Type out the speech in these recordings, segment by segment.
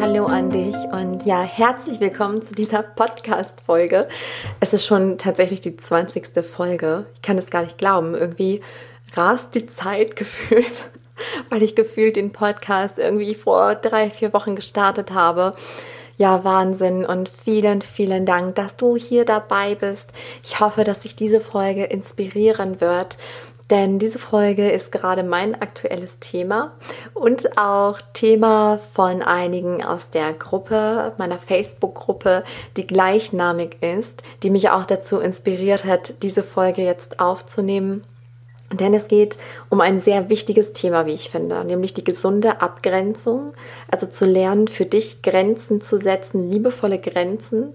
Hallo an dich und ja, herzlich willkommen zu dieser Podcast-Folge. Es ist schon tatsächlich die 20. Folge. Ich kann es gar nicht glauben. Irgendwie rast die Zeit gefühlt, weil ich gefühlt den Podcast irgendwie vor drei, vier Wochen gestartet habe. Ja, Wahnsinn und vielen, vielen Dank, dass du hier dabei bist. Ich hoffe, dass sich diese Folge inspirieren wird denn diese Folge ist gerade mein aktuelles Thema und auch Thema von einigen aus der Gruppe, meiner Facebook-Gruppe, die gleichnamig ist, die mich auch dazu inspiriert hat, diese Folge jetzt aufzunehmen. Denn es geht um ein sehr wichtiges Thema, wie ich finde, nämlich die gesunde Abgrenzung, also zu lernen, für dich Grenzen zu setzen, liebevolle Grenzen,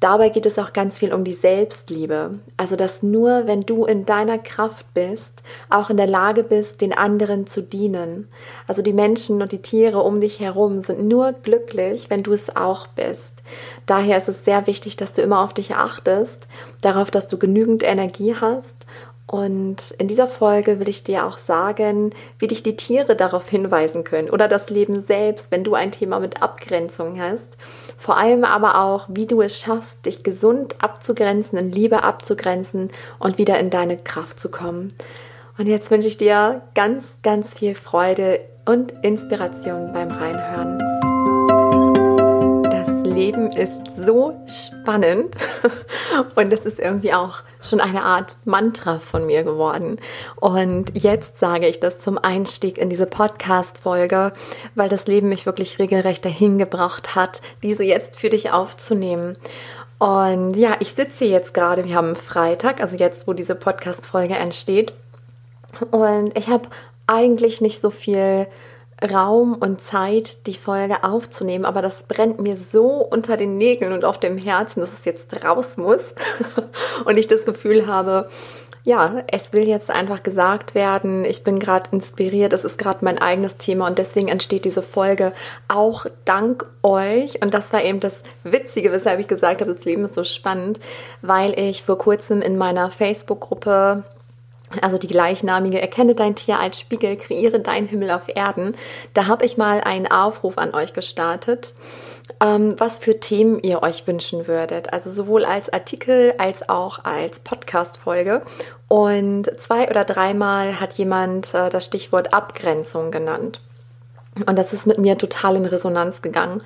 Dabei geht es auch ganz viel um die Selbstliebe. Also, dass nur wenn du in deiner Kraft bist, auch in der Lage bist, den anderen zu dienen. Also die Menschen und die Tiere um dich herum sind nur glücklich, wenn du es auch bist. Daher ist es sehr wichtig, dass du immer auf dich achtest, darauf, dass du genügend Energie hast und in dieser Folge will ich dir auch sagen, wie dich die Tiere darauf hinweisen können oder das Leben selbst, wenn du ein Thema mit Abgrenzung hast. Vor allem aber auch, wie du es schaffst, dich gesund abzugrenzen, in Liebe abzugrenzen und wieder in deine Kraft zu kommen. Und jetzt wünsche ich dir ganz, ganz viel Freude und Inspiration beim Reinhören. Leben ist so spannend und es ist irgendwie auch schon eine Art Mantra von mir geworden. Und jetzt sage ich das zum Einstieg in diese Podcast-Folge, weil das Leben mich wirklich regelrecht dahin gebracht hat, diese jetzt für dich aufzunehmen. Und ja, ich sitze jetzt gerade, wir haben Freitag, also jetzt, wo diese Podcast-Folge entsteht. Und ich habe eigentlich nicht so viel Raum und Zeit, die Folge aufzunehmen, aber das brennt mir so unter den Nägeln und auf dem Herzen, dass es jetzt raus muss und ich das Gefühl habe, ja, es will jetzt einfach gesagt werden. Ich bin gerade inspiriert, es ist gerade mein eigenes Thema und deswegen entsteht diese Folge auch dank euch. Und das war eben das Witzige, weshalb ich gesagt habe, das Leben ist so spannend, weil ich vor kurzem in meiner Facebook-Gruppe also die gleichnamige Erkenne dein Tier als Spiegel, kreiere deinen Himmel auf Erden. Da habe ich mal einen Aufruf an euch gestartet, ähm, was für Themen ihr euch wünschen würdet. Also sowohl als Artikel als auch als Podcast-Folge. Und zwei oder dreimal hat jemand äh, das Stichwort Abgrenzung genannt. Und das ist mit mir total in Resonanz gegangen.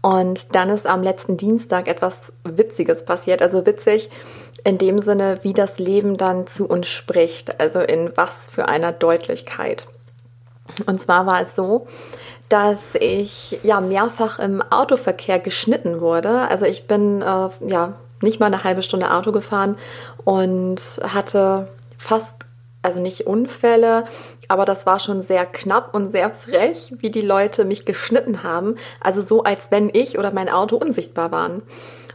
Und dann ist am letzten Dienstag etwas Witziges passiert. Also witzig, in dem Sinne, wie das Leben dann zu uns spricht, also in was für einer Deutlichkeit. Und zwar war es so, dass ich ja mehrfach im Autoverkehr geschnitten wurde. Also ich bin äh, ja nicht mal eine halbe Stunde Auto gefahren und hatte fast, also nicht Unfälle, aber das war schon sehr knapp und sehr frech, wie die Leute mich geschnitten haben. Also so, als wenn ich oder mein Auto unsichtbar waren.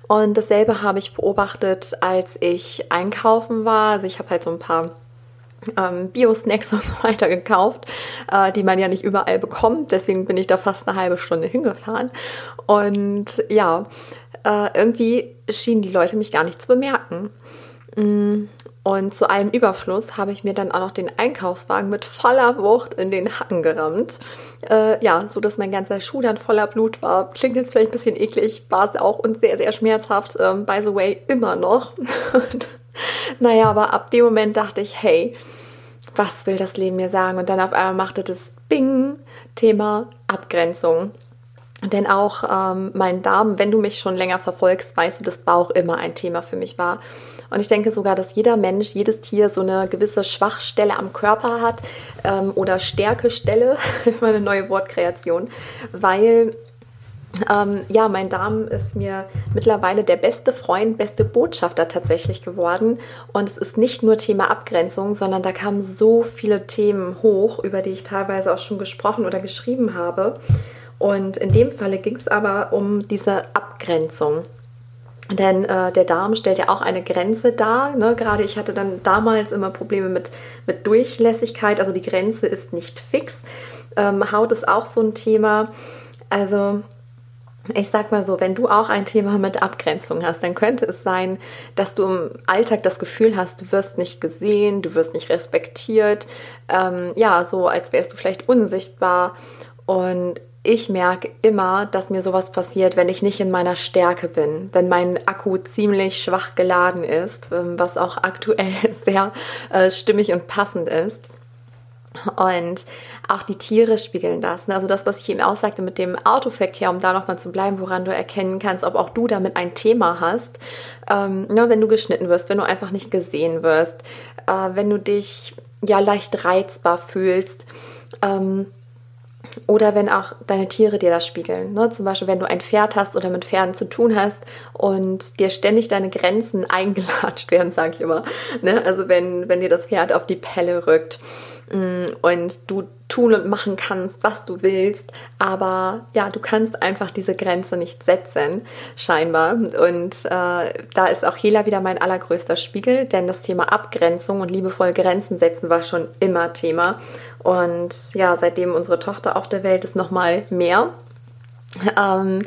Und dasselbe habe ich beobachtet, als ich einkaufen war. Also ich habe halt so ein paar ähm, Bio-Snacks und so weiter gekauft, äh, die man ja nicht überall bekommt. Deswegen bin ich da fast eine halbe Stunde hingefahren. Und ja, äh, irgendwie schienen die Leute mich gar nicht zu bemerken. Mm, und zu allem Überfluss habe ich mir dann auch noch den Einkaufswagen mit voller Wucht in den Hacken gerammt. Äh, ja, so dass mein ganzer Schuh dann voller Blut war. Klingt jetzt vielleicht ein bisschen eklig, war es auch und sehr, sehr schmerzhaft. Ähm, by the way, immer noch. naja, aber ab dem Moment dachte ich, hey, was will das Leben mir sagen? Und dann auf einmal machte das Bing, Thema Abgrenzung. Denn auch ähm, mein Darm, wenn du mich schon länger verfolgst, weißt du, dass Bauch immer ein Thema für mich war. Und ich denke sogar, dass jeder Mensch, jedes Tier so eine gewisse Schwachstelle am Körper hat ähm, oder Stärkestelle, eine neue Wortkreation, weil ähm, ja, mein Darm ist mir mittlerweile der beste Freund, beste Botschafter tatsächlich geworden. Und es ist nicht nur Thema Abgrenzung, sondern da kamen so viele Themen hoch, über die ich teilweise auch schon gesprochen oder geschrieben habe. Und in dem Falle ging es aber um diese Abgrenzung. Denn äh, der Darm stellt ja auch eine Grenze dar. Ne? Gerade ich hatte dann damals immer Probleme mit, mit Durchlässigkeit. Also die Grenze ist nicht fix. Ähm, Haut ist auch so ein Thema. Also ich sag mal so, wenn du auch ein Thema mit Abgrenzung hast, dann könnte es sein, dass du im Alltag das Gefühl hast, du wirst nicht gesehen, du wirst nicht respektiert. Ähm, ja, so als wärst du vielleicht unsichtbar. Und ich merke immer, dass mir sowas passiert, wenn ich nicht in meiner Stärke bin, wenn mein Akku ziemlich schwach geladen ist, ähm, was auch aktuell sehr äh, stimmig und passend ist. Und auch die Tiere spiegeln das. Ne? Also das, was ich eben aussagte mit dem Autoverkehr, um da nochmal zu bleiben, woran du erkennen kannst, ob auch du damit ein Thema hast. Ähm, ne, wenn du geschnitten wirst, wenn du einfach nicht gesehen wirst, äh, wenn du dich ja leicht reizbar fühlst. Ähm, oder wenn auch deine Tiere dir das spiegeln. Ne? Zum Beispiel, wenn du ein Pferd hast oder mit Pferden zu tun hast und dir ständig deine Grenzen eingelatscht werden, sage ich immer. Ne? Also wenn, wenn dir das Pferd auf die Pelle rückt mm, und du tun und machen kannst, was du willst, aber ja, du kannst einfach diese Grenze nicht setzen, scheinbar. Und äh, da ist auch Hela wieder mein allergrößter Spiegel, denn das Thema Abgrenzung und liebevoll Grenzen setzen war schon immer Thema. Und ja, seitdem unsere Tochter auf der Welt ist, noch mal mehr. Ähm,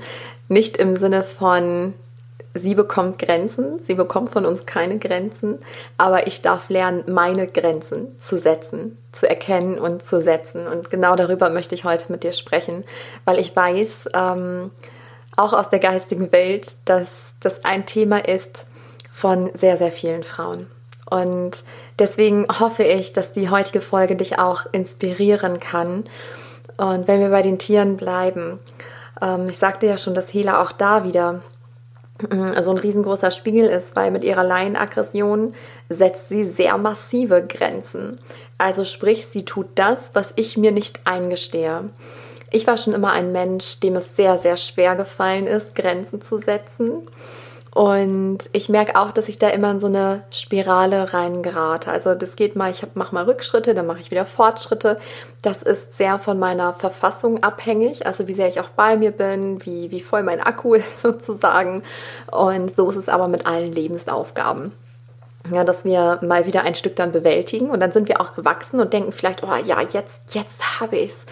nicht im Sinne von, sie bekommt Grenzen, sie bekommt von uns keine Grenzen, aber ich darf lernen, meine Grenzen zu setzen, zu erkennen und zu setzen. Und genau darüber möchte ich heute mit dir sprechen, weil ich weiß, ähm, auch aus der geistigen Welt, dass das ein Thema ist von sehr, sehr vielen Frauen. Und deswegen hoffe ich, dass die heutige Folge dich auch inspirieren kann. Und wenn wir bei den Tieren bleiben, ähm, ich sagte ja schon, dass Hela auch da wieder äh, so ein riesengroßer Spiegel ist, weil mit ihrer Laienaggression setzt sie sehr massive Grenzen. Also sprich, sie tut das, was ich mir nicht eingestehe. Ich war schon immer ein Mensch, dem es sehr, sehr schwer gefallen ist, Grenzen zu setzen. Und ich merke auch, dass ich da immer in so eine Spirale reingerate. Also das geht mal, ich mache mal Rückschritte, dann mache ich wieder Fortschritte. Das ist sehr von meiner Verfassung abhängig, also wie sehr ich auch bei mir bin, wie, wie voll mein Akku ist sozusagen. Und so ist es aber mit allen Lebensaufgaben. Ja, dass wir mal wieder ein Stück dann bewältigen und dann sind wir auch gewachsen und denken vielleicht, oh ja, jetzt, jetzt habe ich es.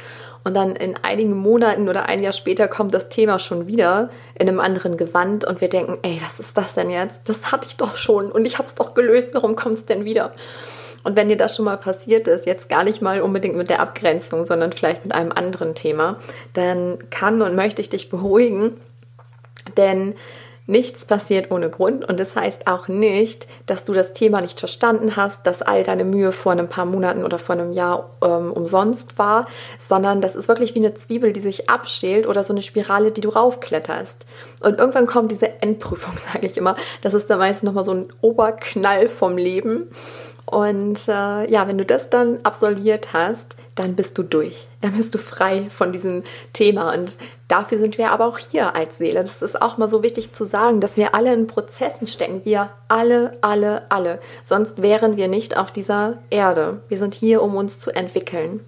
Und dann in einigen Monaten oder ein Jahr später kommt das Thema schon wieder in einem anderen Gewand und wir denken, ey, was ist das denn jetzt? Das hatte ich doch schon und ich habe es doch gelöst, warum kommt es denn wieder? Und wenn dir das schon mal passiert ist, jetzt gar nicht mal unbedingt mit der Abgrenzung, sondern vielleicht mit einem anderen Thema, dann kann und möchte ich dich beruhigen, denn Nichts passiert ohne Grund und das heißt auch nicht, dass du das Thema nicht verstanden hast, dass all deine Mühe vor ein paar Monaten oder vor einem Jahr ähm, umsonst war, sondern das ist wirklich wie eine Zwiebel, die sich abschält oder so eine Spirale, die du raufkletterst. Und irgendwann kommt diese Endprüfung, sage ich immer. Das ist dann meistens nochmal so ein Oberknall vom Leben. Und äh, ja, wenn du das dann absolviert hast, dann bist du durch. Dann bist du frei von diesem Thema. Und dafür sind wir aber auch hier als Seele. Das ist auch mal so wichtig zu sagen, dass wir alle in Prozessen stecken. Wir alle, alle, alle. Sonst wären wir nicht auf dieser Erde. Wir sind hier, um uns zu entwickeln.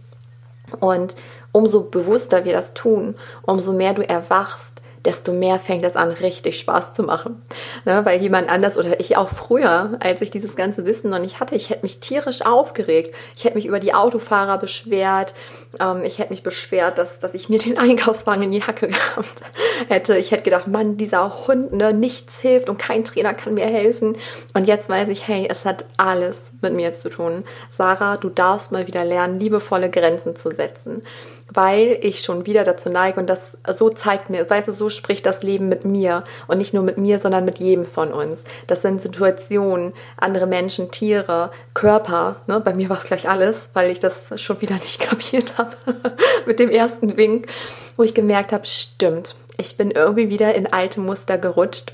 Und umso bewusster wir das tun, umso mehr du erwachst, desto mehr fängt es an, richtig Spaß zu machen. Ne, weil jemand anders oder ich auch früher, als ich dieses ganze Wissen noch nicht hatte, ich hätte mich tierisch aufgeregt. Ich hätte mich über die Autofahrer beschwert. Ähm, ich hätte mich beschwert, dass, dass ich mir den Einkaufswagen in die Hacke gehabt hätte. Ich hätte gedacht, Mann, dieser Hund, ne, nichts hilft und kein Trainer kann mir helfen. Und jetzt weiß ich, hey, es hat alles mit mir zu tun. Sarah, du darfst mal wieder lernen, liebevolle Grenzen zu setzen weil ich schon wieder dazu neige und das so zeigt mir, weißt du, so spricht das Leben mit mir und nicht nur mit mir, sondern mit jedem von uns. Das sind Situationen, andere Menschen, Tiere, Körper. Ne? Bei mir war es gleich alles, weil ich das schon wieder nicht kapiert habe mit dem ersten Wink, wo ich gemerkt habe, stimmt, ich bin irgendwie wieder in alte Muster gerutscht.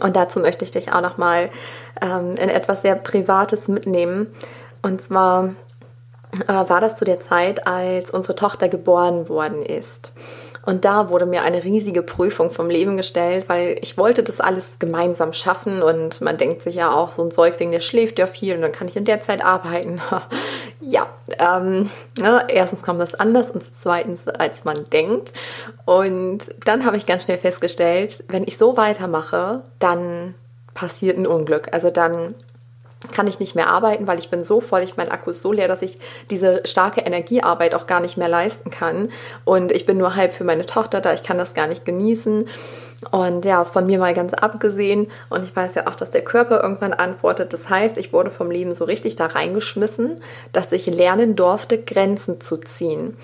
Und dazu möchte ich dich auch noch mal ähm, in etwas sehr Privates mitnehmen. Und zwar war das zu der Zeit, als unsere Tochter geboren worden ist. Und da wurde mir eine riesige Prüfung vom Leben gestellt, weil ich wollte das alles gemeinsam schaffen und man denkt sich ja auch, so ein Säugling, der schläft ja viel und dann kann ich in der Zeit arbeiten. ja, ähm, ne, erstens kommt das anders und zweitens, als man denkt. Und dann habe ich ganz schnell festgestellt, wenn ich so weitermache, dann passiert ein Unglück. Also dann kann ich nicht mehr arbeiten, weil ich bin so voll, ich mein Akku ist so leer, dass ich diese starke Energiearbeit auch gar nicht mehr leisten kann. Und ich bin nur halb für meine Tochter da, ich kann das gar nicht genießen. Und ja, von mir mal ganz abgesehen. Und ich weiß ja auch, dass der Körper irgendwann antwortet. Das heißt, ich wurde vom Leben so richtig da reingeschmissen, dass ich lernen durfte, Grenzen zu ziehen.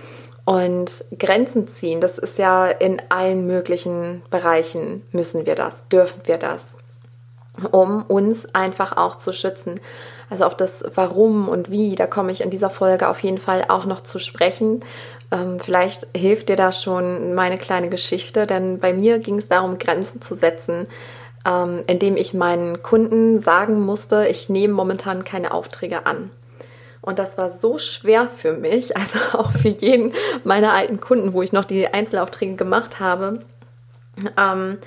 Und Grenzen ziehen, das ist ja in allen möglichen Bereichen müssen wir das, dürfen wir das, um uns einfach auch zu schützen. Also auf das Warum und Wie, da komme ich in dieser Folge auf jeden Fall auch noch zu sprechen. Ähm, vielleicht hilft dir da schon meine kleine Geschichte, denn bei mir ging es darum, Grenzen zu setzen, ähm, indem ich meinen Kunden sagen musste, ich nehme momentan keine Aufträge an. Und das war so schwer für mich, also auch für jeden meiner alten Kunden, wo ich noch die Einzelaufträge gemacht habe. Ähm,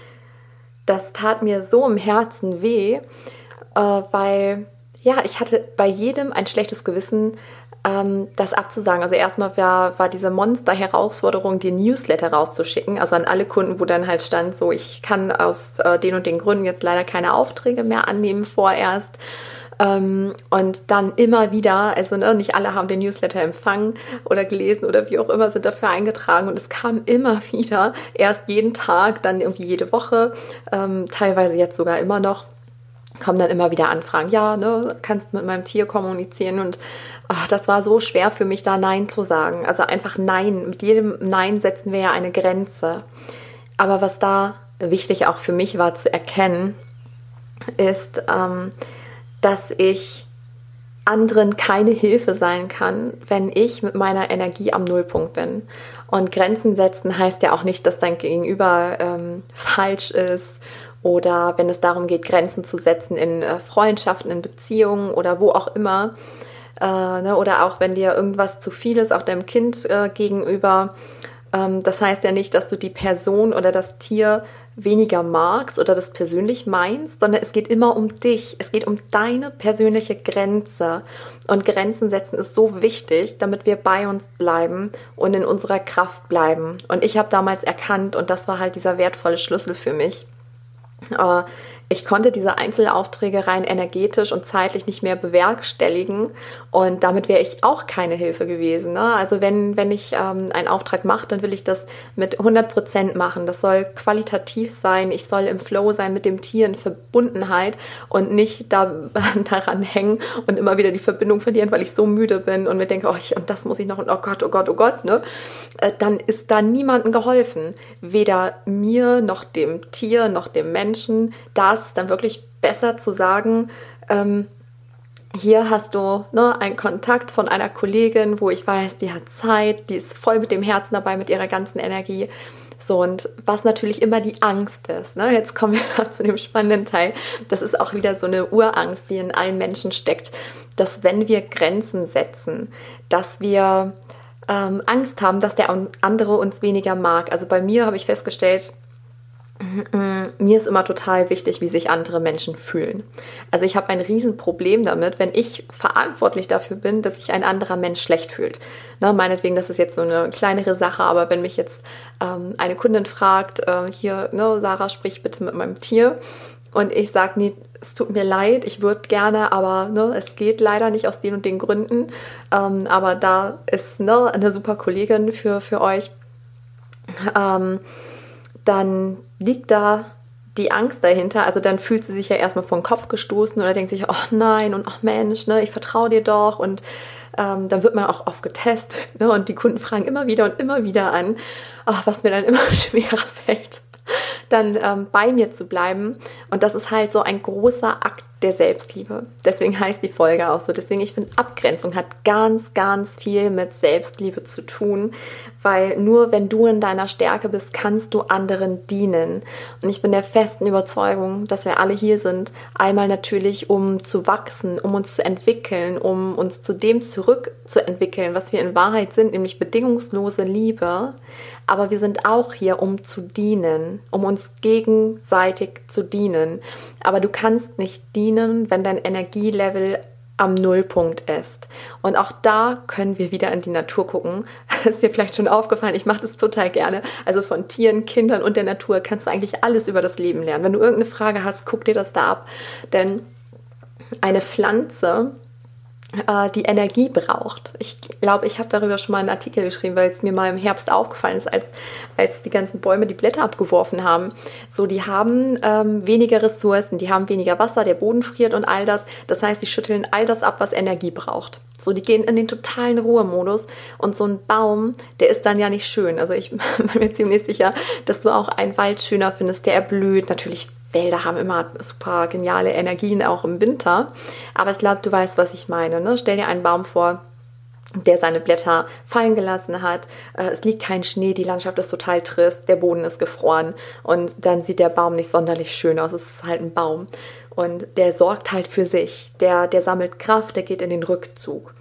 das tat mir so im Herzen weh, äh, weil ja, ich hatte bei jedem ein schlechtes Gewissen, ähm, das abzusagen. Also erstmal war, war diese Monster-Herausforderung, die Newsletter rauszuschicken, also an alle Kunden, wo dann halt stand, so ich kann aus äh, den und den Gründen jetzt leider keine Aufträge mehr annehmen vorerst. Ähm, und dann immer wieder, also ne, nicht alle haben den Newsletter empfangen oder gelesen oder wie auch immer sind dafür eingetragen und es kam immer wieder, erst jeden Tag, dann irgendwie jede Woche, ähm, teilweise jetzt sogar immer noch, kommen dann immer wieder Anfragen, ja, ne, kannst mit meinem Tier kommunizieren und ach, das war so schwer für mich, da Nein zu sagen. Also einfach Nein. Mit jedem Nein setzen wir ja eine Grenze. Aber was da wichtig auch für mich war zu erkennen, ist, ähm, dass ich anderen keine Hilfe sein kann, wenn ich mit meiner Energie am Nullpunkt bin. Und Grenzen setzen heißt ja auch nicht, dass dein Gegenüber ähm, falsch ist oder wenn es darum geht, Grenzen zu setzen in äh, Freundschaften, in Beziehungen oder wo auch immer. Äh, ne, oder auch wenn dir irgendwas zu viel ist, auch deinem Kind äh, gegenüber. Ähm, das heißt ja nicht, dass du die Person oder das Tier weniger magst oder das persönlich meinst, sondern es geht immer um dich. Es geht um deine persönliche Grenze. Und Grenzen setzen ist so wichtig, damit wir bei uns bleiben und in unserer Kraft bleiben. Und ich habe damals erkannt, und das war halt dieser wertvolle Schlüssel für mich, äh, ich konnte diese Einzelaufträge rein energetisch und zeitlich nicht mehr bewerkstelligen und damit wäre ich auch keine Hilfe gewesen. Ne? Also wenn, wenn ich ähm, einen Auftrag mache, dann will ich das mit 100 Prozent machen. Das soll qualitativ sein. Ich soll im Flow sein mit dem Tier in Verbundenheit und nicht da, daran hängen und immer wieder die Verbindung verlieren, weil ich so müde bin und mir denke, oh, ich, und das muss ich noch und oh Gott, oh Gott, oh Gott. Ne? Äh, dann ist da niemandem geholfen. Weder mir noch dem Tier noch dem Menschen. Da ist es dann wirklich besser zu sagen, ähm, hier hast du ne, einen Kontakt von einer Kollegin, wo ich weiß, die hat Zeit, die ist voll mit dem Herzen dabei, mit ihrer ganzen Energie. So, und was natürlich immer die Angst ist. Ne? Jetzt kommen wir zu dem spannenden Teil. Das ist auch wieder so eine Urangst, die in allen Menschen steckt, dass wenn wir Grenzen setzen, dass wir ähm, Angst haben, dass der andere uns weniger mag. Also bei mir habe ich festgestellt, mir ist immer total wichtig, wie sich andere Menschen fühlen. Also ich habe ein Riesenproblem damit, wenn ich verantwortlich dafür bin, dass sich ein anderer Mensch schlecht fühlt. Na, meinetwegen, das ist jetzt so eine kleinere Sache, aber wenn mich jetzt ähm, eine Kundin fragt, äh, hier, ne, Sarah, sprich bitte mit meinem Tier und ich sage, nee, es tut mir leid, ich würde gerne, aber ne, es geht leider nicht aus den und den Gründen. Ähm, aber da ist ne, eine super Kollegin für, für euch. Ähm, dann liegt da die Angst dahinter. Also dann fühlt sie sich ja erstmal vom Kopf gestoßen oder denkt sich, oh nein und ach Mensch, ne, ich vertraue dir doch und ähm, dann wird man auch oft getestet ne, und die Kunden fragen immer wieder und immer wieder an, ach, was mir dann immer schwerer fällt, dann ähm, bei mir zu bleiben. Und das ist halt so ein großer Akt der Selbstliebe. Deswegen heißt die Folge auch so. Deswegen, ich finde, Abgrenzung hat ganz, ganz viel mit Selbstliebe zu tun, weil nur wenn du in deiner Stärke bist, kannst du anderen dienen. Und ich bin der festen Überzeugung, dass wir alle hier sind, einmal natürlich, um zu wachsen, um uns zu entwickeln, um uns zu dem zurückzuentwickeln, was wir in Wahrheit sind, nämlich bedingungslose Liebe. Aber wir sind auch hier, um zu dienen, um uns gegenseitig zu dienen. Aber du kannst nicht dienen, wenn dein Energielevel am Nullpunkt ist. Und auch da können wir wieder in die Natur gucken. ist dir vielleicht schon aufgefallen, ich mache das total gerne. Also von Tieren, Kindern und der Natur kannst du eigentlich alles über das Leben lernen. Wenn du irgendeine Frage hast, guck dir das da ab. Denn eine Pflanze äh, die Energie braucht. Ich glaube, ich habe darüber schon mal einen Artikel geschrieben, weil es mir mal im Herbst aufgefallen ist, als, als die ganzen Bäume die Blätter abgeworfen haben. So, die haben ähm, weniger Ressourcen, die haben weniger Wasser, der Boden friert und all das. Das heißt, sie schütteln all das ab, was Energie braucht. So, die gehen in den totalen Ruhemodus und so ein Baum, der ist dann ja nicht schön. Also ich bin mir ziemlich sicher, dass du auch einen Wald schöner findest, der erblüht. Natürlich Wälder haben immer super geniale Energien, auch im Winter. Aber ich glaube, du weißt, was ich meine. Ne? Stell dir einen Baum vor, der seine Blätter fallen gelassen hat. Äh, es liegt kein Schnee, die Landschaft ist total trist, der Boden ist gefroren und dann sieht der Baum nicht sonderlich schön aus. Es ist halt ein Baum. Und der sorgt halt für sich. Der, der sammelt Kraft, der geht in den Rückzug.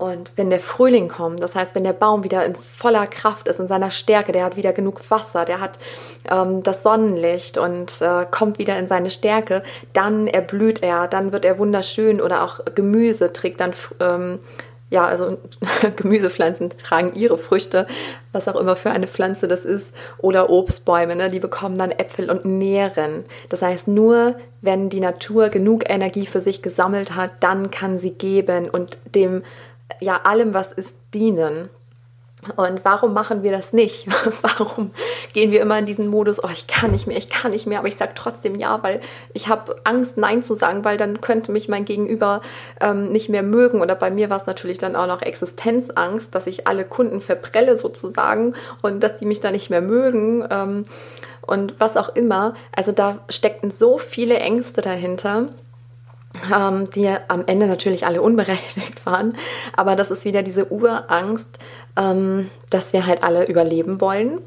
Und wenn der Frühling kommt, das heißt, wenn der Baum wieder in voller Kraft ist, in seiner Stärke, der hat wieder genug Wasser, der hat ähm, das Sonnenlicht und äh, kommt wieder in seine Stärke, dann erblüht er, dann wird er wunderschön oder auch Gemüse trägt dann, ähm, ja, also Gemüsepflanzen tragen ihre Früchte, was auch immer für eine Pflanze das ist, oder Obstbäume, ne, die bekommen dann Äpfel und nähren. Das heißt, nur wenn die Natur genug Energie für sich gesammelt hat, dann kann sie geben und dem ja allem, was ist, dienen. Und warum machen wir das nicht? warum gehen wir immer in diesen Modus, oh, ich kann nicht mehr, ich kann nicht mehr, aber ich sage trotzdem ja, weil ich habe Angst, Nein zu sagen, weil dann könnte mich mein Gegenüber ähm, nicht mehr mögen. Oder bei mir war es natürlich dann auch noch Existenzangst, dass ich alle Kunden verprelle sozusagen und dass die mich dann nicht mehr mögen. Ähm, und was auch immer. Also da steckten so viele Ängste dahinter ähm, die am Ende natürlich alle unberechtigt waren. Aber das ist wieder diese Urangst, ähm, dass wir halt alle überleben wollen.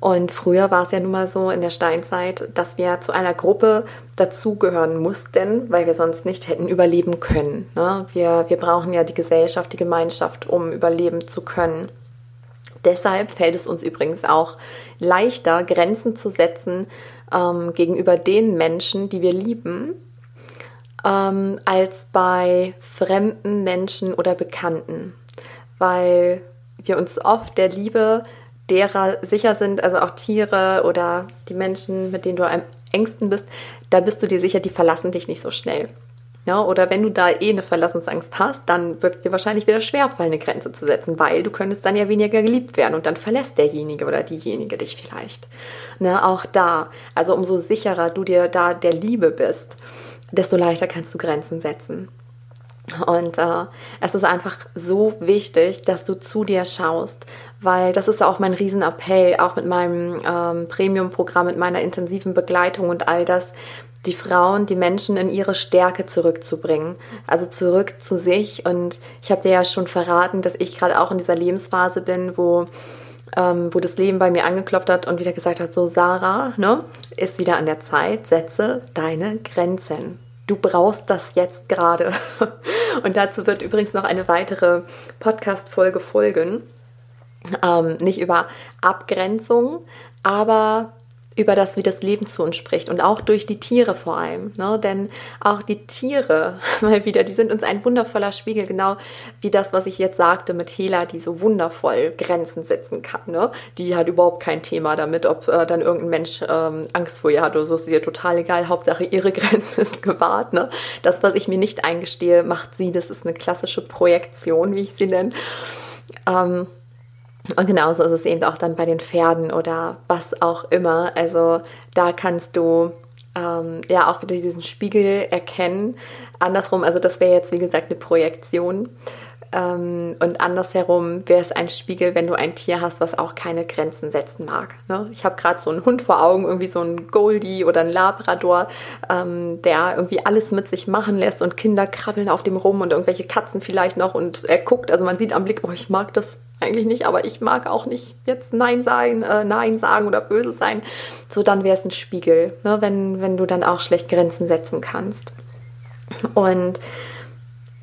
Und früher war es ja nun mal so in der Steinzeit, dass wir zu einer Gruppe dazugehören mussten, weil wir sonst nicht hätten überleben können. Ne? Wir, wir brauchen ja die Gesellschaft, die Gemeinschaft, um überleben zu können. Deshalb fällt es uns übrigens auch leichter, Grenzen zu setzen ähm, gegenüber den Menschen, die wir lieben, ähm, als bei fremden Menschen oder Bekannten, weil wir uns oft der Liebe derer sicher sind, also auch Tiere oder die Menschen, mit denen du am engsten bist, da bist du dir sicher, die verlassen dich nicht so schnell. Ja, oder wenn du da eh eine Verlassensangst hast, dann wird es dir wahrscheinlich wieder schwerfallen, eine Grenze zu setzen, weil du könntest dann ja weniger geliebt werden und dann verlässt derjenige oder diejenige dich vielleicht. Ne, auch da, also umso sicherer du dir da der Liebe bist, desto leichter kannst du Grenzen setzen. Und äh, es ist einfach so wichtig, dass du zu dir schaust, weil das ist auch mein Riesenappell, auch mit meinem ähm, Premium-Programm, mit meiner intensiven Begleitung und all das, die Frauen, die Menschen in ihre Stärke zurückzubringen, also zurück zu sich. Und ich habe dir ja schon verraten, dass ich gerade auch in dieser Lebensphase bin, wo ähm, wo das Leben bei mir angeklopft hat und wieder gesagt hat, so Sarah, ne, ist wieder an der Zeit, setze deine Grenzen. Du brauchst das jetzt gerade. Und dazu wird übrigens noch eine weitere Podcast-Folge folgen. Ähm, nicht über Abgrenzung, aber über das, wie das Leben zu uns spricht und auch durch die Tiere vor allem. Ne? Denn auch die Tiere, mal wieder, die sind uns ein wundervoller Spiegel, genau wie das, was ich jetzt sagte mit Hela, die so wundervoll Grenzen setzen kann. Ne? Die hat überhaupt kein Thema damit, ob äh, dann irgendein Mensch ähm, Angst vor ihr hat oder so, ist ihr total egal. Hauptsache, ihre Grenze ist gewahrt. Ne? Das, was ich mir nicht eingestehe, macht sie. Das ist eine klassische Projektion, wie ich sie nenne. Ähm, und genauso ist es eben auch dann bei den Pferden oder was auch immer. Also da kannst du ähm, ja auch wieder diesen Spiegel erkennen. Andersrum, also das wäre jetzt wie gesagt eine Projektion. Ähm, und andersherum wäre es ein Spiegel, wenn du ein Tier hast, was auch keine Grenzen setzen mag. Ne? Ich habe gerade so einen Hund vor Augen, irgendwie so ein Goldie oder ein Labrador, ähm, der irgendwie alles mit sich machen lässt und Kinder krabbeln auf dem rum und irgendwelche Katzen vielleicht noch und er guckt, also man sieht am Blick, oh, ich mag das eigentlich nicht, aber ich mag auch nicht jetzt Nein sagen, äh, Nein sagen oder böse sein. So, dann wäre es ein Spiegel, ne? wenn, wenn du dann auch schlecht Grenzen setzen kannst. Und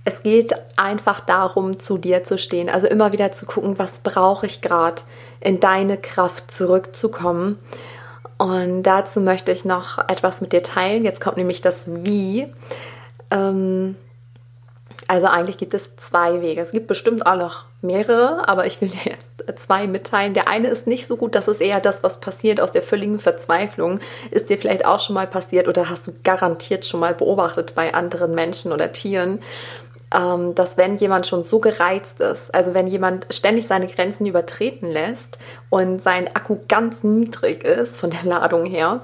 es geht einfach darum, zu dir zu stehen. Also immer wieder zu gucken, was brauche ich gerade, in deine Kraft zurückzukommen. Und dazu möchte ich noch etwas mit dir teilen. Jetzt kommt nämlich das Wie. Ähm, also eigentlich gibt es zwei Wege. Es gibt bestimmt auch noch mehrere, aber ich will dir jetzt zwei mitteilen. Der eine ist nicht so gut, das ist eher das, was passiert aus der völligen Verzweiflung. Ist dir vielleicht auch schon mal passiert oder hast du garantiert schon mal beobachtet bei anderen Menschen oder Tieren. ähm, dass wenn jemand schon so gereizt ist, also wenn jemand ständig seine Grenzen übertreten lässt und sein Akku ganz niedrig ist von der Ladung her,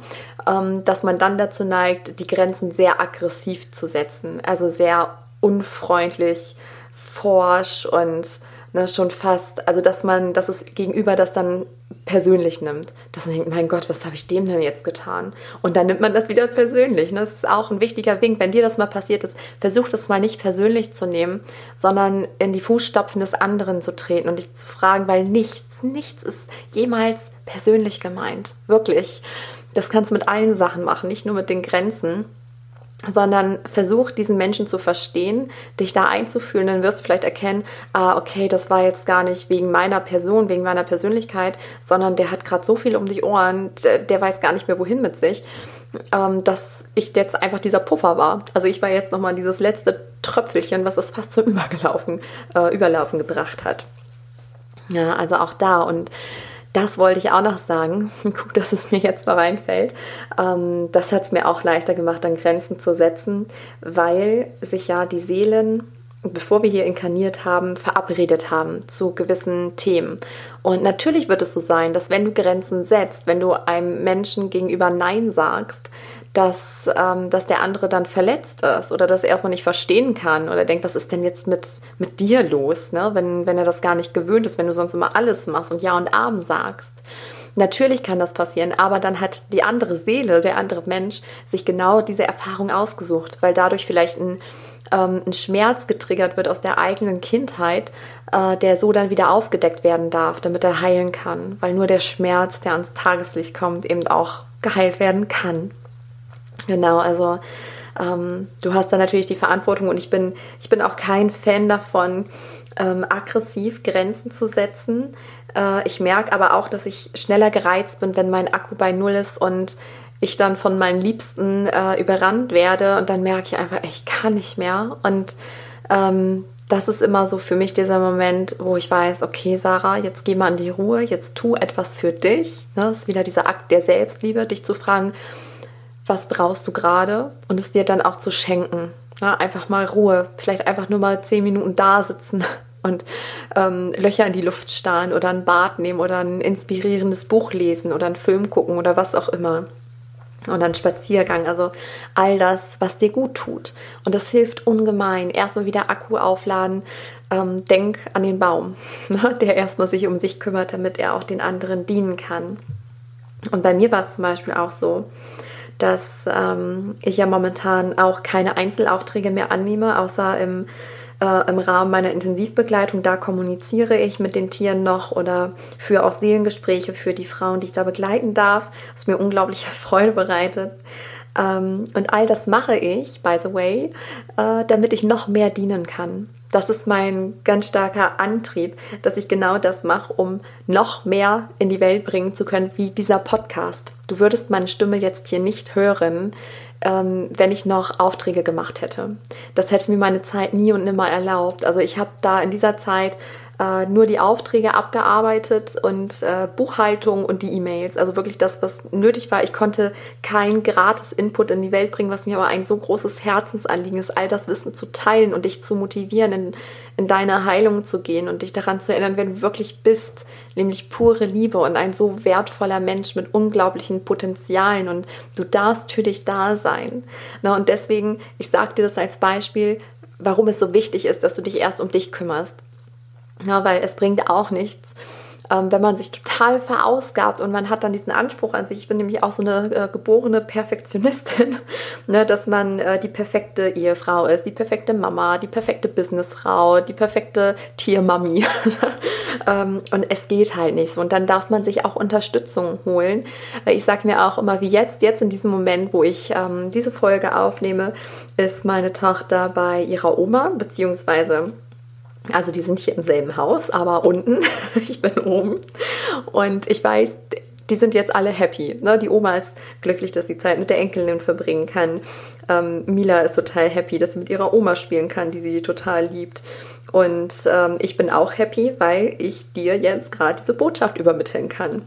ähm, dass man dann dazu neigt, die Grenzen sehr aggressiv zu setzen, also sehr unfreundlich, forsch und ne, schon fast, also dass man, dass es gegenüber das dann persönlich nimmt. Dass man denkt, mein Gott, was habe ich dem denn jetzt getan? Und dann nimmt man das wieder persönlich. Ne? Das ist auch ein wichtiger Wink. Wenn dir das mal passiert ist, versuch das mal nicht persönlich zu nehmen, sondern in die Fußstapfen des anderen zu treten und dich zu fragen, weil nichts, nichts ist jemals persönlich gemeint. Wirklich. Das kannst du mit allen Sachen machen, nicht nur mit den Grenzen sondern versuch diesen Menschen zu verstehen, dich da einzufühlen, dann wirst du vielleicht erkennen, ah, okay, das war jetzt gar nicht wegen meiner Person, wegen meiner Persönlichkeit, sondern der hat gerade so viel um die Ohren, der, weiß gar nicht mehr wohin mit sich, ähm, dass ich jetzt einfach dieser Puffer war. Also ich war jetzt nochmal dieses letzte Tröpfelchen, was es fast zum Übergelaufen, äh, Überlaufen gebracht hat. Ja, also auch da und das wollte ich auch noch sagen. Guck, dass es mir jetzt noch reinfällt. Ähm, das hat es mir auch leichter gemacht, dann Grenzen zu setzen, weil sich ja die Seelen, bevor wir hier inkarniert haben, verabredet haben zu gewissen Themen. Und natürlich wird es so sein, dass wenn du Grenzen setzt, wenn du einem Menschen gegenüber Nein sagst, dass, ähm, dass der andere dann verletzt ist oder das erstmal nicht verstehen kann oder denkt, was ist denn jetzt mit, mit dir los, ne? wenn, wenn er das gar nicht gewöhnt ist, wenn du sonst immer alles machst und Ja und Abend sagst. Natürlich kann das passieren, aber dann hat die andere Seele, der andere Mensch, sich genau diese Erfahrung ausgesucht, weil dadurch vielleicht ein, ähm, ein Schmerz getriggert wird aus der eigenen Kindheit, äh, der so dann wieder aufgedeckt werden darf, damit er heilen kann, weil nur der Schmerz, der ans Tageslicht kommt, eben auch geheilt werden kann. Genau, also ähm, du hast da natürlich die Verantwortung und ich bin, ich bin auch kein Fan davon, ähm, aggressiv Grenzen zu setzen. Äh, ich merke aber auch, dass ich schneller gereizt bin, wenn mein Akku bei Null ist und ich dann von meinen Liebsten äh, überrannt werde und dann merke ich einfach, ich kann nicht mehr. Und ähm, das ist immer so für mich dieser Moment, wo ich weiß, okay, Sarah, jetzt geh mal in die Ruhe, jetzt tu etwas für dich. Ne? Das ist wieder dieser Akt der Selbstliebe, dich zu fragen, was brauchst du gerade und es dir dann auch zu schenken. Ja, einfach mal Ruhe, vielleicht einfach nur mal zehn Minuten da sitzen und ähm, Löcher in die Luft starren oder ein Bad nehmen oder ein inspirierendes Buch lesen oder einen Film gucken oder was auch immer. Und dann Spaziergang, also all das, was dir gut tut. Und das hilft ungemein. Erstmal wieder Akku aufladen. Ähm, denk an den Baum, ne, der erstmal sich um sich kümmert, damit er auch den anderen dienen kann. Und bei mir war es zum Beispiel auch so, dass ähm, ich ja momentan auch keine Einzelaufträge mehr annehme, außer im, äh, im Rahmen meiner Intensivbegleitung. Da kommuniziere ich mit den Tieren noch oder führe auch Seelengespräche für die Frauen, die ich da begleiten darf, was mir unglaubliche Freude bereitet. Ähm, und all das mache ich, by the way, äh, damit ich noch mehr dienen kann das ist mein ganz starker Antrieb, dass ich genau das mache, um noch mehr in die Welt bringen zu können, wie dieser Podcast. Du würdest meine Stimme jetzt hier nicht hören, ähm, wenn ich noch Aufträge gemacht hätte. Das hätte mir meine Zeit nie und nimmer erlaubt. Also ich habe da in dieser Zeit äh, nur die Aufträge abgearbeitet und äh, Buchhaltung und die E-Mails. Also wirklich das, was nötig war. Ich konnte kein gratis Input in die Welt bringen, was mir aber ein so großes Herzensanliegen ist, all das Wissen zu teilen und dich zu motivieren, in, in deine Heilung zu gehen und dich daran zu erinnern, wer du wirklich bist, nämlich pure Liebe und ein so wertvoller Mensch mit unglaublichen Potenzialen und du darfst für dich da sein. Na, und deswegen, ich sage dir das als Beispiel, warum es so wichtig ist, dass du dich erst um dich kümmerst. Ja, weil es bringt auch nichts, ähm, wenn man sich total verausgabt und man hat dann diesen Anspruch an sich. Ich bin nämlich auch so eine äh, geborene Perfektionistin, ne, dass man äh, die perfekte Ehefrau ist, die perfekte Mama, die perfekte Businessfrau, die perfekte Tiermami. ähm, und es geht halt nicht so. Und dann darf man sich auch Unterstützung holen. Ich sage mir auch immer, wie jetzt, jetzt in diesem Moment, wo ich ähm, diese Folge aufnehme, ist meine Tochter bei ihrer Oma, beziehungsweise also die sind hier im selben Haus, aber unten, ich bin oben. Und ich weiß, die sind jetzt alle happy. Ne? Die Oma ist glücklich, dass sie Zeit mit der Enkelin verbringen kann. Ähm, Mila ist total happy, dass sie mit ihrer Oma spielen kann, die sie total liebt. Und ähm, ich bin auch happy, weil ich dir jetzt gerade diese Botschaft übermitteln kann.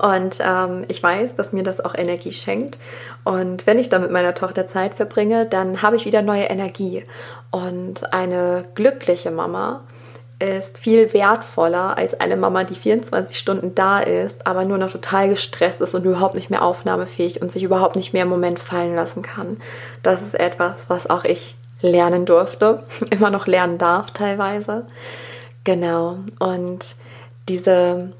Und ähm, ich weiß, dass mir das auch Energie schenkt. Und wenn ich dann mit meiner Tochter Zeit verbringe, dann habe ich wieder neue Energie. Und eine glückliche Mama ist viel wertvoller als eine Mama, die 24 Stunden da ist, aber nur noch total gestresst ist und überhaupt nicht mehr aufnahmefähig und sich überhaupt nicht mehr im Moment fallen lassen kann. Das ist etwas, was auch ich lernen durfte, immer noch lernen darf teilweise. Genau. Und diese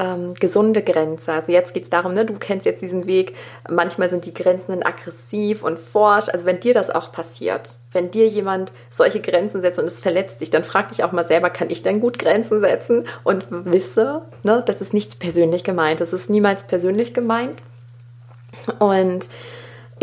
ähm, gesunde Grenze. Also jetzt geht es darum, ne, du kennst jetzt diesen Weg, manchmal sind die Grenzen dann aggressiv und forsch. Also wenn dir das auch passiert, wenn dir jemand solche Grenzen setzt und es verletzt dich, dann frag dich auch mal selber, kann ich denn gut Grenzen setzen? Und wisse, ne, das ist nicht persönlich gemeint. Das ist niemals persönlich gemeint. Und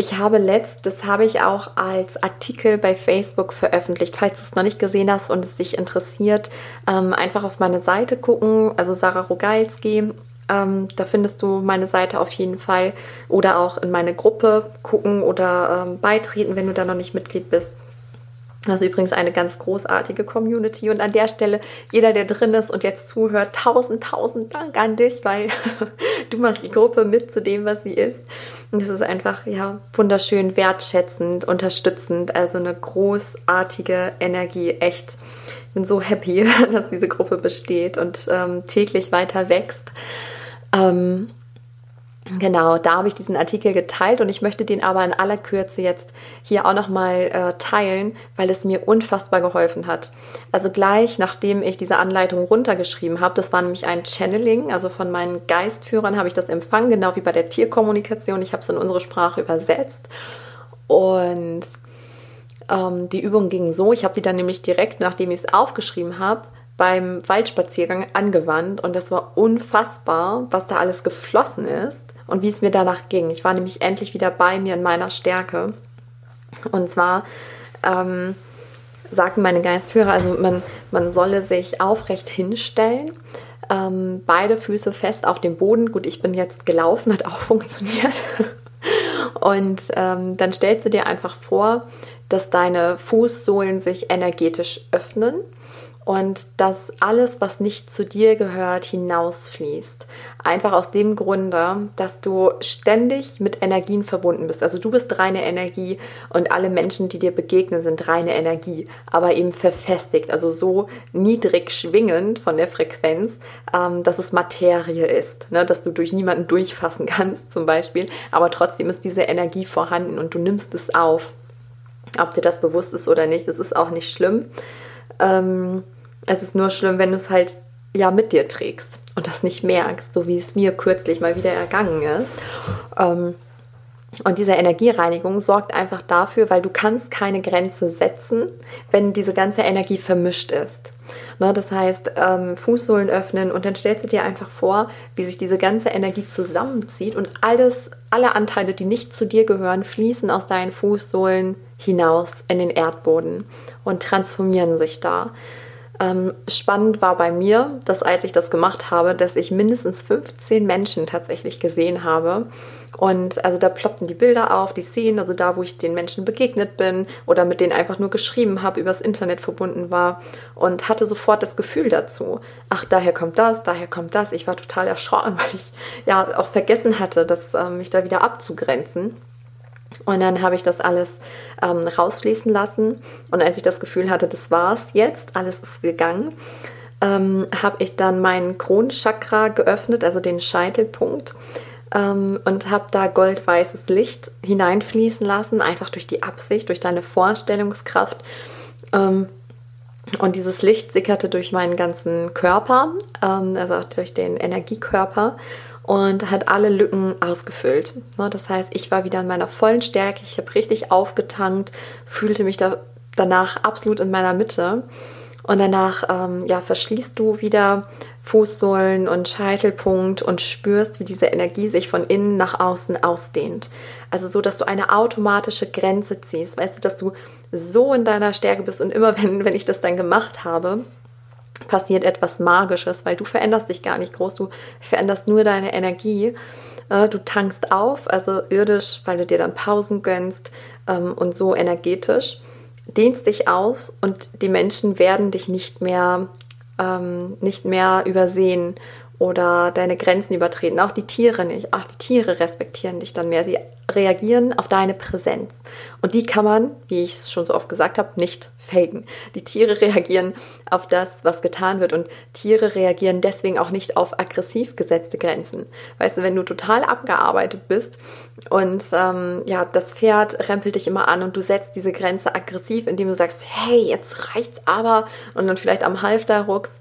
ich habe letzt, das habe ich auch als Artikel bei Facebook veröffentlicht. Falls du es noch nicht gesehen hast und es dich interessiert, ähm, einfach auf meine Seite gucken, also Sarah Rogalski. Ähm, da findest du meine Seite auf jeden Fall oder auch in meine Gruppe gucken oder ähm, beitreten, wenn du da noch nicht Mitglied bist. Das ist übrigens eine ganz großartige Community. Und an der Stelle, jeder, der drin ist und jetzt zuhört, tausend, tausend Dank an dich, weil du machst die Gruppe mit zu dem, was sie ist. Und es ist einfach, ja, wunderschön, wertschätzend, unterstützend. Also eine großartige Energie. Echt. Ich bin so happy, dass diese Gruppe besteht und ähm, täglich weiter wächst. Ähm, Genau, da habe ich diesen Artikel geteilt und ich möchte den aber in aller Kürze jetzt hier auch nochmal äh, teilen, weil es mir unfassbar geholfen hat. Also gleich nachdem ich diese Anleitung runtergeschrieben habe, das war nämlich ein Channeling, also von meinen Geistführern habe ich das empfangen, genau wie bei der Tierkommunikation. Ich habe es in unsere Sprache übersetzt und ähm, die Übung ging so, ich habe die dann nämlich direkt, nachdem ich es aufgeschrieben habe, beim Waldspaziergang angewandt und das war unfassbar, was da alles geflossen ist und wie es mir danach ging. Ich war nämlich endlich wieder bei mir in meiner Stärke. Und zwar ähm, sagten meine Geistführer, also man, man solle sich aufrecht hinstellen, ähm, beide Füße fest auf dem Boden. Gut, ich bin jetzt gelaufen, hat auch funktioniert. Und ähm, dann stellst du dir einfach vor, dass deine Fußsohlen sich energetisch öffnen und dass alles, was nicht zu dir gehört, hinausfließt. Einfach aus dem Grunde, dass du ständig mit Energien verbunden bist. Also du bist reine Energie und alle Menschen, die dir begegnen, sind reine Energie, aber eben verfestigt, also so niedrig schwingend von der Frequenz, ähm, dass es Materie ist, ne? dass du durch niemanden durchfassen kannst zum Beispiel, aber trotzdem ist diese Energie vorhanden und du nimmst es auf. Ob dir das bewusst ist oder nicht, das ist auch nicht schlimm. Ähm, es ist nur schlimm, wenn du es halt ja mit dir trägst und das nicht merkst, so wie es mir kürzlich mal wieder ergangen ist. Ähm, und diese Energiereinigung sorgt einfach dafür, weil du kannst keine Grenze setzen, wenn diese ganze Energie vermischt ist. Ne, das heißt, ähm, Fußsohlen öffnen und dann stellst du dir einfach vor, wie sich diese ganze Energie zusammenzieht und alles, alle Anteile, die nicht zu dir gehören, fließen aus deinen Fußsohlen hinaus in den Erdboden und transformieren sich da. Ähm, spannend war bei mir, dass als ich das gemacht habe, dass ich mindestens 15 Menschen tatsächlich gesehen habe. Und also da ploppten die Bilder auf, die Szenen, also da, wo ich den Menschen begegnet bin oder mit denen einfach nur geschrieben habe, übers Internet verbunden war und hatte sofort das Gefühl dazu. Ach, daher kommt das, daher kommt das. Ich war total erschrocken, weil ich ja auch vergessen hatte, das, äh, mich da wieder abzugrenzen. Und dann habe ich das alles ähm, rausfließen lassen. Und als ich das Gefühl hatte, das war's jetzt, alles ist gegangen, ähm, habe ich dann meinen Kronchakra geöffnet, also den Scheitelpunkt. Ähm, und habe da goldweißes Licht hineinfließen lassen, einfach durch die Absicht, durch deine Vorstellungskraft. Ähm, und dieses Licht sickerte durch meinen ganzen Körper, ähm, also auch durch den Energiekörper und hat alle Lücken ausgefüllt. Ne, das heißt, ich war wieder in meiner vollen Stärke, ich habe richtig aufgetankt, fühlte mich da danach absolut in meiner Mitte. Und danach ähm, ja, verschließt du wieder Fußsohlen und Scheitelpunkt und spürst, wie diese Energie sich von innen nach außen ausdehnt. Also so, dass du eine automatische Grenze ziehst. Weißt du, dass du so in deiner Stärke bist und immer wenn, wenn ich das dann gemacht habe, passiert etwas Magisches, weil du veränderst dich gar nicht groß, du veränderst nur deine Energie. Äh, du tankst auf, also irdisch, weil du dir dann Pausen gönnst ähm, und so energetisch, dehnst dich aus und die Menschen werden dich nicht mehr, ähm, nicht mehr übersehen oder deine Grenzen übertreten. Auch die Tiere nicht. Auch die Tiere respektieren dich dann mehr. Sie reagieren auf deine Präsenz. Und die kann man, wie ich es schon so oft gesagt habe, nicht faken. Die Tiere reagieren auf das, was getan wird. Und Tiere reagieren deswegen auch nicht auf aggressiv gesetzte Grenzen. Weißt du, wenn du total abgearbeitet bist und ähm, ja, das Pferd rempelt dich immer an und du setzt diese Grenze aggressiv, indem du sagst, hey, jetzt reicht's aber und dann vielleicht am Halfter ruckst,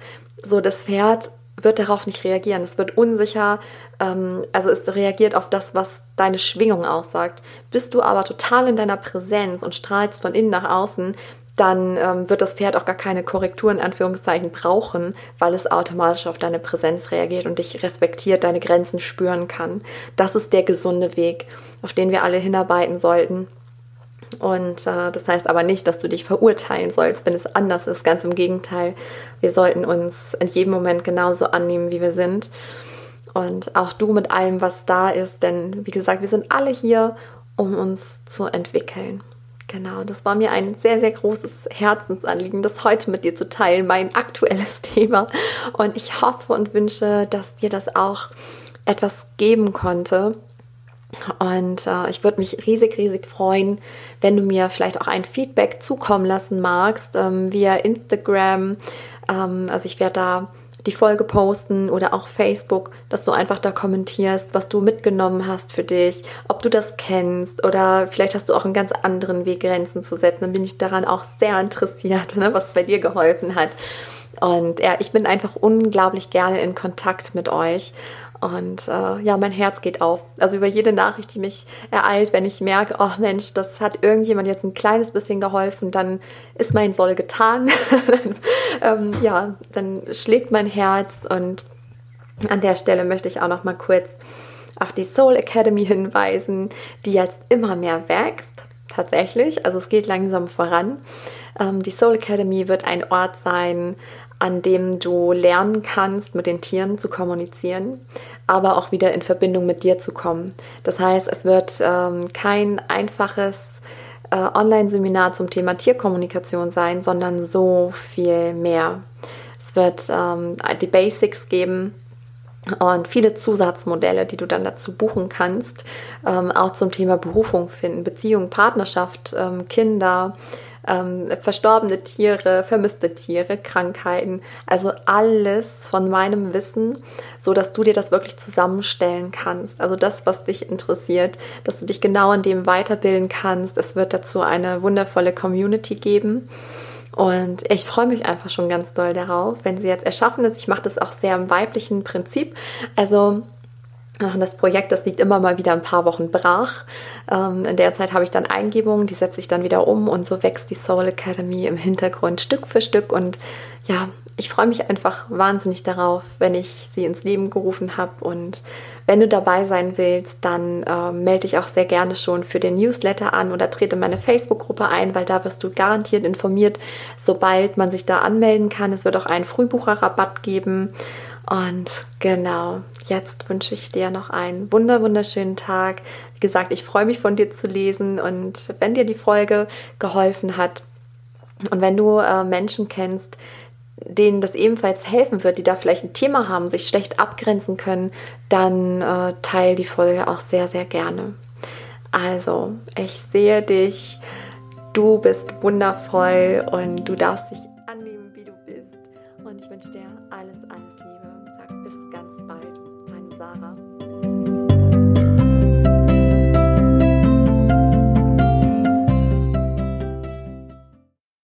so das Pferd wird darauf nicht reagieren. Es wird unsicher, ähm, also es reagiert auf das, was deine Schwingung aussagt. Bist du aber total in deiner Präsenz und strahlst von innen nach außen, dann ähm, wird das Pferd auch gar keine Korrektur in Anführungszeichen brauchen, weil es automatisch auf deine Präsenz reagiert und dich respektiert, deine Grenzen spüren kann. Das ist der gesunde Weg, auf den wir alle hinarbeiten sollten. Und äh, das heißt aber nicht, dass du dich verurteilen sollst, wenn es anders ist. Ganz im Gegenteil. Wir sollten uns in jedem Moment genauso annehmen, wie wir sind. Und auch du mit allem, was da ist. Denn wie gesagt, wir sind alle hier, um uns zu entwickeln. Genau, das war mir ein sehr, sehr großes Herzensanliegen, das heute mit dir zu teilen, mein aktuelles Thema. Und ich hoffe und wünsche, dass dir das auch etwas geben konnte und äh, ich würde mich riesig, riesig freuen, wenn du mir vielleicht auch ein Feedback zukommen lassen magst ähm, via Instagram. Ähm, also ich werde da die Folge posten oder auch Facebook, dass du einfach da kommentierst, was du mitgenommen hast für dich, ob du das kennst oder vielleicht hast du auch einen ganz anderen Weg, Grenzen zu setzen. Dann bin ich daran auch sehr interessiert, ne, was bei dir geholfen hat. Und ja, ich bin einfach unglaublich gerne in Kontakt mit euch und äh, ja, mein Herz geht auf. Also über jede Nachricht, die mich ereilt, wenn ich merke, oh Mensch, das hat irgendjemand jetzt ein kleines bisschen geholfen, dann ist mein Soll getan. ähm, ja, dann schlägt mein Herz. Und an der Stelle möchte ich auch noch mal kurz auf die Soul Academy hinweisen, die jetzt immer mehr wächst. Tatsächlich, also es geht langsam voran. Ähm, die Soul Academy wird ein Ort sein, an dem du lernen kannst, mit den Tieren zu kommunizieren, aber auch wieder in Verbindung mit dir zu kommen. Das heißt, es wird ähm, kein einfaches äh, Online-Seminar zum Thema Tierkommunikation sein, sondern so viel mehr. Es wird ähm, die Basics geben, und viele Zusatzmodelle, die du dann dazu buchen kannst, ähm, auch zum Thema Berufung finden, Beziehung, Partnerschaft, ähm, Kinder, ähm, verstorbene Tiere, vermisste Tiere, Krankheiten, also alles von meinem Wissen, so dass du dir das wirklich zusammenstellen kannst. Also das, was dich interessiert, dass du dich genau in dem weiterbilden kannst. Es wird dazu eine wundervolle Community geben. Und ich freue mich einfach schon ganz doll darauf, wenn sie jetzt erschaffen ist. Ich mache das auch sehr im weiblichen Prinzip. Also das Projekt, das liegt immer mal wieder ein paar Wochen brach. Ähm, in der Zeit habe ich dann Eingebungen, die setze ich dann wieder um und so wächst die Soul Academy im Hintergrund Stück für Stück. Und ja, ich freue mich einfach wahnsinnig darauf, wenn ich sie ins Leben gerufen habe. Und wenn du dabei sein willst, dann äh, melde dich auch sehr gerne schon für den Newsletter an oder trete meine Facebook-Gruppe ein, weil da wirst du garantiert informiert, sobald man sich da anmelden kann. Es wird auch einen Frühbucherrabatt geben. Und genau, jetzt wünsche ich dir noch einen wunder wunderschönen Tag. Wie gesagt, ich freue mich von dir zu lesen und wenn dir die Folge geholfen hat und wenn du äh, Menschen kennst, denen das ebenfalls helfen wird, die da vielleicht ein Thema haben, sich schlecht abgrenzen können, dann äh, teile die Folge auch sehr, sehr gerne. Also, ich sehe dich, du bist wundervoll und du darfst dich annehmen, wie du bist. Und ich wünsche dir